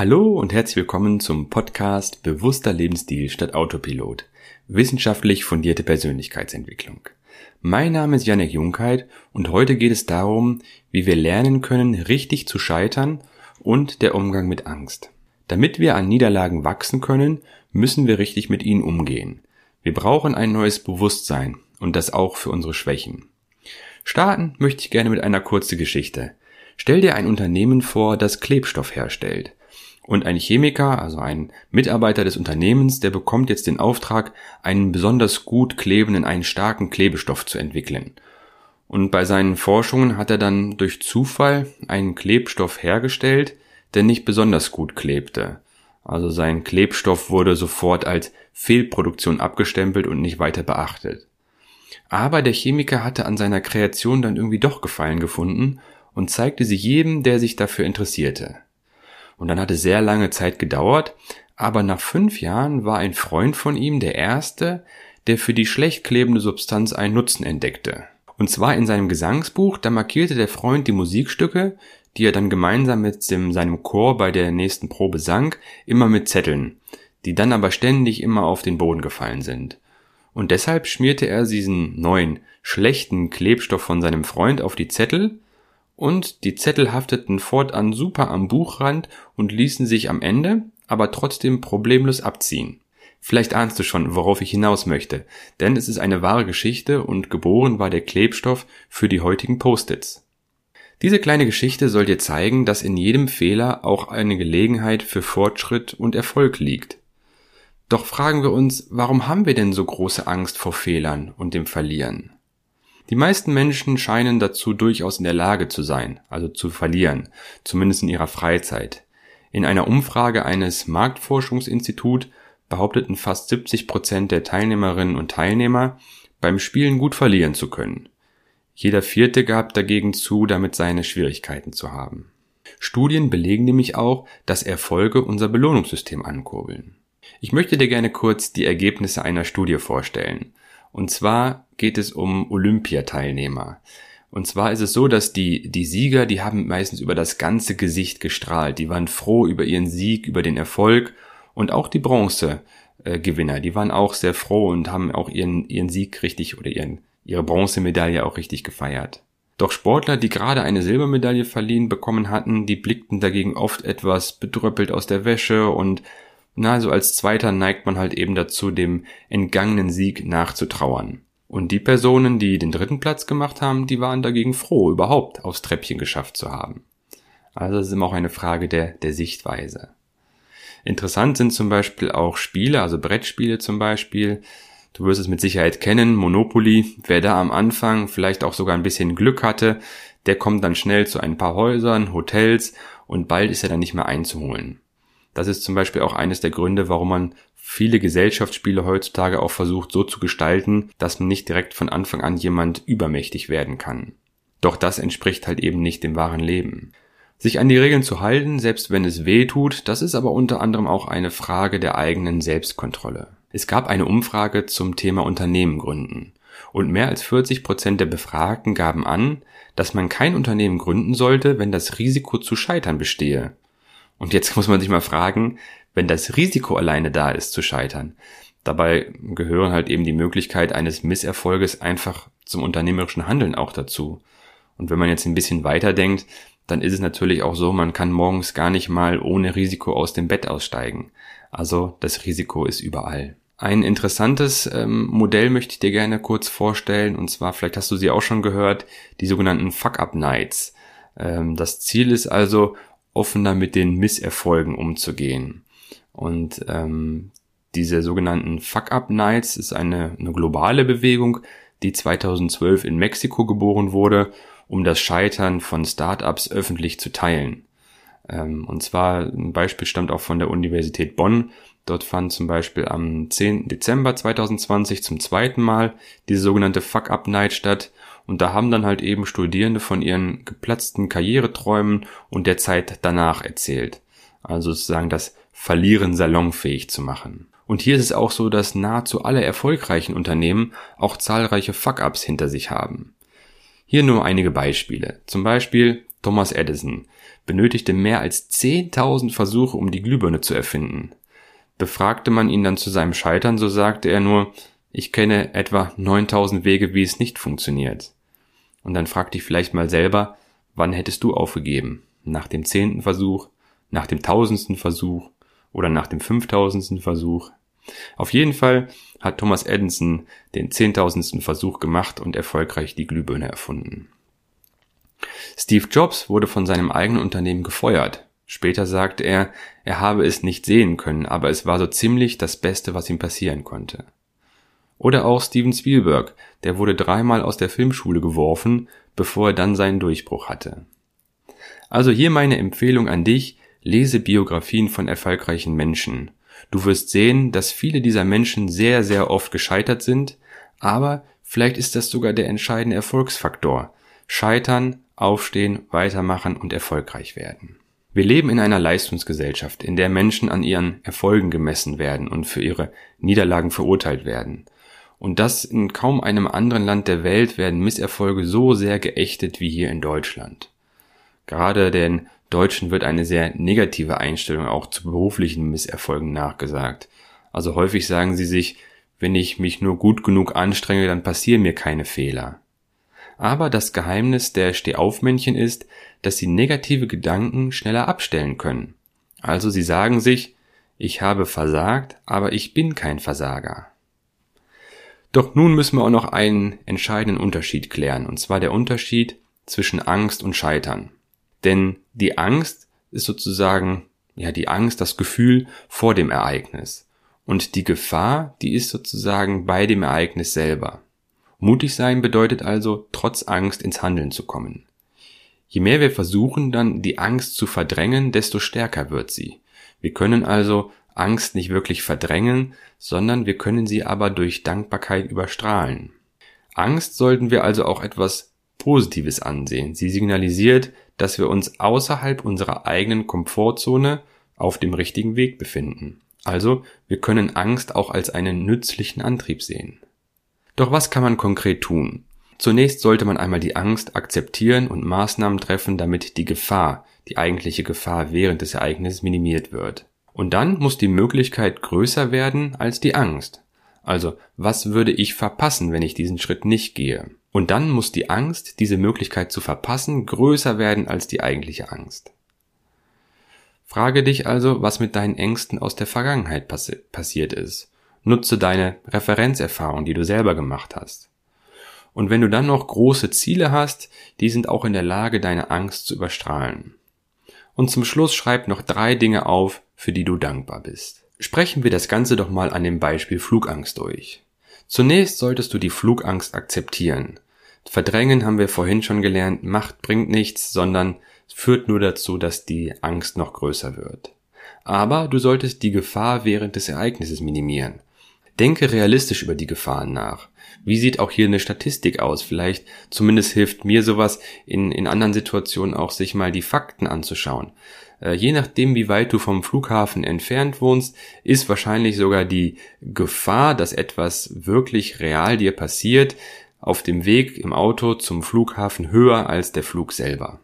Hallo und herzlich willkommen zum Podcast Bewusster Lebensstil statt Autopilot. Wissenschaftlich fundierte Persönlichkeitsentwicklung. Mein Name ist Janek Junkheit und heute geht es darum, wie wir lernen können, richtig zu scheitern und der Umgang mit Angst. Damit wir an Niederlagen wachsen können, müssen wir richtig mit ihnen umgehen. Wir brauchen ein neues Bewusstsein und das auch für unsere Schwächen. Starten möchte ich gerne mit einer kurzen Geschichte. Stell dir ein Unternehmen vor, das Klebstoff herstellt. Und ein Chemiker, also ein Mitarbeiter des Unternehmens, der bekommt jetzt den Auftrag, einen besonders gut klebenden, einen starken Klebestoff zu entwickeln. Und bei seinen Forschungen hat er dann durch Zufall einen Klebstoff hergestellt, der nicht besonders gut klebte. Also sein Klebstoff wurde sofort als Fehlproduktion abgestempelt und nicht weiter beachtet. Aber der Chemiker hatte an seiner Kreation dann irgendwie doch Gefallen gefunden und zeigte sie jedem, der sich dafür interessierte. Und dann hat es sehr lange Zeit gedauert, aber nach fünf Jahren war ein Freund von ihm der Erste, der für die schlecht klebende Substanz einen Nutzen entdeckte. Und zwar in seinem Gesangsbuch, da markierte der Freund die Musikstücke, die er dann gemeinsam mit dem, seinem Chor bei der nächsten Probe sang, immer mit Zetteln, die dann aber ständig immer auf den Boden gefallen sind. Und deshalb schmierte er diesen neuen, schlechten Klebstoff von seinem Freund auf die Zettel, und die Zettel hafteten fortan super am Buchrand und ließen sich am Ende aber trotzdem problemlos abziehen. Vielleicht ahnst du schon, worauf ich hinaus möchte, denn es ist eine wahre Geschichte und geboren war der Klebstoff für die heutigen Post-its. Diese kleine Geschichte soll dir zeigen, dass in jedem Fehler auch eine Gelegenheit für Fortschritt und Erfolg liegt. Doch fragen wir uns, warum haben wir denn so große Angst vor Fehlern und dem Verlieren? Die meisten Menschen scheinen dazu durchaus in der Lage zu sein, also zu verlieren, zumindest in ihrer Freizeit. In einer Umfrage eines Marktforschungsinstituts behaupteten fast 70 Prozent der Teilnehmerinnen und Teilnehmer, beim Spielen gut verlieren zu können. Jeder vierte gab dagegen zu, damit seine Schwierigkeiten zu haben. Studien belegen nämlich auch, dass Erfolge unser Belohnungssystem ankurbeln. Ich möchte dir gerne kurz die Ergebnisse einer Studie vorstellen. Und zwar geht es um Olympiateilnehmer. Und zwar ist es so, dass die, die Sieger, die haben meistens über das ganze Gesicht gestrahlt. Die waren froh über ihren Sieg, über den Erfolg. Und auch die Bronzegewinner, die waren auch sehr froh und haben auch ihren, ihren Sieg richtig oder ihren, ihre Bronzemedaille auch richtig gefeiert. Doch Sportler, die gerade eine Silbermedaille verliehen bekommen hatten, die blickten dagegen oft etwas bedröppelt aus der Wäsche und na, so als Zweiter neigt man halt eben dazu, dem entgangenen Sieg nachzutrauern. Und die Personen, die den dritten Platz gemacht haben, die waren dagegen froh, überhaupt aufs Treppchen geschafft zu haben. Also es ist immer auch eine Frage der, der Sichtweise. Interessant sind zum Beispiel auch Spiele, also Brettspiele zum Beispiel. Du wirst es mit Sicherheit kennen, Monopoly. Wer da am Anfang vielleicht auch sogar ein bisschen Glück hatte, der kommt dann schnell zu ein paar Häusern, Hotels und bald ist er dann nicht mehr einzuholen. Das ist zum Beispiel auch eines der Gründe, warum man viele Gesellschaftsspiele heutzutage auch versucht so zu gestalten, dass man nicht direkt von Anfang an jemand übermächtig werden kann. Doch das entspricht halt eben nicht dem wahren Leben. Sich an die Regeln zu halten, selbst wenn es weh tut, das ist aber unter anderem auch eine Frage der eigenen Selbstkontrolle. Es gab eine Umfrage zum Thema Unternehmen gründen. Und mehr als 40 Prozent der Befragten gaben an, dass man kein Unternehmen gründen sollte, wenn das Risiko zu scheitern bestehe. Und jetzt muss man sich mal fragen, wenn das Risiko alleine da ist zu scheitern. Dabei gehören halt eben die Möglichkeit eines Misserfolges einfach zum unternehmerischen Handeln auch dazu. Und wenn man jetzt ein bisschen weiter denkt, dann ist es natürlich auch so, man kann morgens gar nicht mal ohne Risiko aus dem Bett aussteigen. Also das Risiko ist überall. Ein interessantes ähm, Modell möchte ich dir gerne kurz vorstellen, und zwar, vielleicht hast du sie auch schon gehört, die sogenannten Fuck-Up-Nights. Ähm, das Ziel ist also, offener mit den Misserfolgen umzugehen. Und ähm, diese sogenannten Fuck-Up-Nights ist eine, eine globale Bewegung, die 2012 in Mexiko geboren wurde, um das Scheitern von Startups öffentlich zu teilen. Ähm, und zwar ein Beispiel stammt auch von der Universität Bonn. Dort fand zum Beispiel am 10. Dezember 2020 zum zweiten Mal diese sogenannte Fuck-Up-Night statt, und da haben dann halt eben Studierende von ihren geplatzten Karriereträumen und der Zeit danach erzählt. Also sozusagen das Verlieren salonfähig zu machen. Und hier ist es auch so, dass nahezu alle erfolgreichen Unternehmen auch zahlreiche Fuck-ups hinter sich haben. Hier nur einige Beispiele. Zum Beispiel Thomas Edison, benötigte mehr als 10.000 Versuche, um die Glühbirne zu erfinden. Befragte man ihn dann zu seinem Scheitern, so sagte er nur, ich kenne etwa 9000 Wege, wie es nicht funktioniert. Und dann frag dich vielleicht mal selber, wann hättest du aufgegeben? Nach dem zehnten Versuch, nach dem tausendsten Versuch oder nach dem fünftausendsten Versuch? Auf jeden Fall hat Thomas Edison den zehntausendsten Versuch gemacht und erfolgreich die Glühbirne erfunden. Steve Jobs wurde von seinem eigenen Unternehmen gefeuert. Später sagte er, er habe es nicht sehen können, aber es war so ziemlich das Beste, was ihm passieren konnte. Oder auch Steven Spielberg, der wurde dreimal aus der Filmschule geworfen, bevor er dann seinen Durchbruch hatte. Also hier meine Empfehlung an dich, lese Biografien von erfolgreichen Menschen. Du wirst sehen, dass viele dieser Menschen sehr, sehr oft gescheitert sind, aber vielleicht ist das sogar der entscheidende Erfolgsfaktor. Scheitern, aufstehen, weitermachen und erfolgreich werden. Wir leben in einer Leistungsgesellschaft, in der Menschen an ihren Erfolgen gemessen werden und für ihre Niederlagen verurteilt werden. Und das in kaum einem anderen Land der Welt werden Misserfolge so sehr geächtet wie hier in Deutschland. Gerade den Deutschen wird eine sehr negative Einstellung auch zu beruflichen Misserfolgen nachgesagt. Also häufig sagen sie sich, wenn ich mich nur gut genug anstrenge, dann passieren mir keine Fehler. Aber das Geheimnis der Stehaufmännchen ist, dass sie negative Gedanken schneller abstellen können. Also sie sagen sich, ich habe versagt, aber ich bin kein Versager. Doch nun müssen wir auch noch einen entscheidenden Unterschied klären, und zwar der Unterschied zwischen Angst und Scheitern. Denn die Angst ist sozusagen, ja, die Angst, das Gefühl vor dem Ereignis. Und die Gefahr, die ist sozusagen bei dem Ereignis selber. Mutig sein bedeutet also, trotz Angst ins Handeln zu kommen. Je mehr wir versuchen, dann die Angst zu verdrängen, desto stärker wird sie. Wir können also Angst nicht wirklich verdrängen, sondern wir können sie aber durch Dankbarkeit überstrahlen. Angst sollten wir also auch etwas Positives ansehen. Sie signalisiert, dass wir uns außerhalb unserer eigenen Komfortzone auf dem richtigen Weg befinden. Also, wir können Angst auch als einen nützlichen Antrieb sehen. Doch was kann man konkret tun? Zunächst sollte man einmal die Angst akzeptieren und Maßnahmen treffen, damit die Gefahr, die eigentliche Gefahr während des Ereignisses minimiert wird. Und dann muss die Möglichkeit größer werden als die Angst. Also, was würde ich verpassen, wenn ich diesen Schritt nicht gehe? Und dann muss die Angst, diese Möglichkeit zu verpassen, größer werden als die eigentliche Angst. Frage dich also, was mit deinen Ängsten aus der Vergangenheit passi passiert ist. Nutze deine Referenzerfahrung, die du selber gemacht hast. Und wenn du dann noch große Ziele hast, die sind auch in der Lage, deine Angst zu überstrahlen. Und zum Schluss schreib noch drei Dinge auf, für die du dankbar bist. Sprechen wir das Ganze doch mal an dem Beispiel Flugangst durch. Zunächst solltest du die Flugangst akzeptieren. Verdrängen haben wir vorhin schon gelernt, Macht bringt nichts, sondern führt nur dazu, dass die Angst noch größer wird. Aber du solltest die Gefahr während des Ereignisses minimieren. Denke realistisch über die Gefahren nach. Wie sieht auch hier eine Statistik aus? Vielleicht zumindest hilft mir sowas in, in anderen Situationen auch, sich mal die Fakten anzuschauen. Äh, je nachdem, wie weit du vom Flughafen entfernt wohnst, ist wahrscheinlich sogar die Gefahr, dass etwas wirklich real dir passiert, auf dem Weg im Auto zum Flughafen höher als der Flug selber.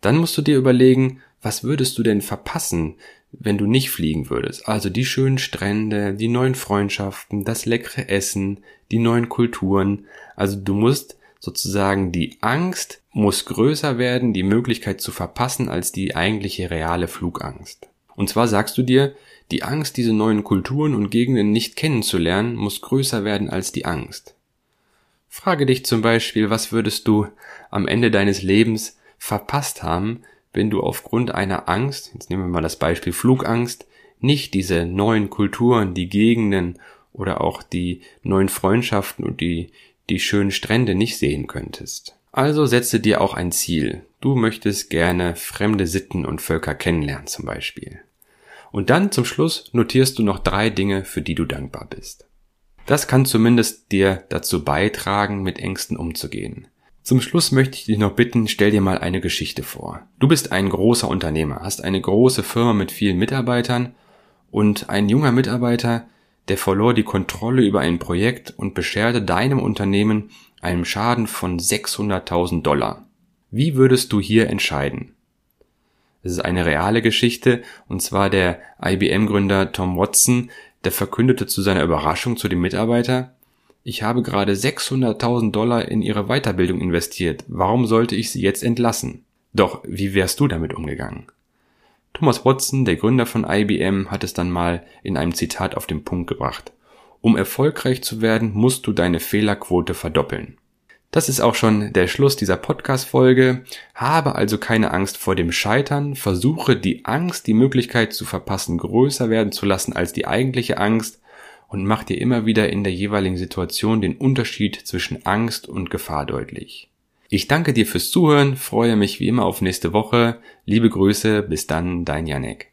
Dann musst du dir überlegen, was würdest du denn verpassen, wenn du nicht fliegen würdest. Also die schönen Strände, die neuen Freundschaften, das leckere Essen, die neuen Kulturen. Also du musst sozusagen die Angst muss größer werden, die Möglichkeit zu verpassen, als die eigentliche reale Flugangst. Und zwar sagst du dir, die Angst, diese neuen Kulturen und Gegenden nicht kennenzulernen, muss größer werden als die Angst. Frage dich zum Beispiel, was würdest du am Ende deines Lebens verpasst haben, wenn du aufgrund einer Angst, jetzt nehmen wir mal das Beispiel Flugangst, nicht diese neuen Kulturen, die Gegenden oder auch die neuen Freundschaften und die, die schönen Strände nicht sehen könntest. Also setze dir auch ein Ziel. Du möchtest gerne fremde Sitten und Völker kennenlernen zum Beispiel. Und dann zum Schluss notierst du noch drei Dinge, für die du dankbar bist. Das kann zumindest dir dazu beitragen, mit Ängsten umzugehen. Zum Schluss möchte ich dich noch bitten, stell dir mal eine Geschichte vor. Du bist ein großer Unternehmer, hast eine große Firma mit vielen Mitarbeitern und ein junger Mitarbeiter, der verlor die Kontrolle über ein Projekt und bescherte deinem Unternehmen einen Schaden von 600.000 Dollar. Wie würdest du hier entscheiden? Es ist eine reale Geschichte, und zwar der IBM-Gründer Tom Watson, der verkündete zu seiner Überraschung zu dem Mitarbeiter, ich habe gerade 600.000 Dollar in ihre Weiterbildung investiert, warum sollte ich sie jetzt entlassen? Doch, wie wärst du damit umgegangen? Thomas Watson, der Gründer von IBM, hat es dann mal in einem Zitat auf den Punkt gebracht. Um erfolgreich zu werden, musst du deine Fehlerquote verdoppeln. Das ist auch schon der Schluss dieser Podcast-Folge. Habe also keine Angst vor dem Scheitern. Versuche die Angst, die Möglichkeit zu verpassen, größer werden zu lassen als die eigentliche Angst und mach dir immer wieder in der jeweiligen Situation den Unterschied zwischen Angst und Gefahr deutlich. Ich danke dir fürs Zuhören, freue mich wie immer auf nächste Woche. Liebe Grüße, bis dann, dein Janek.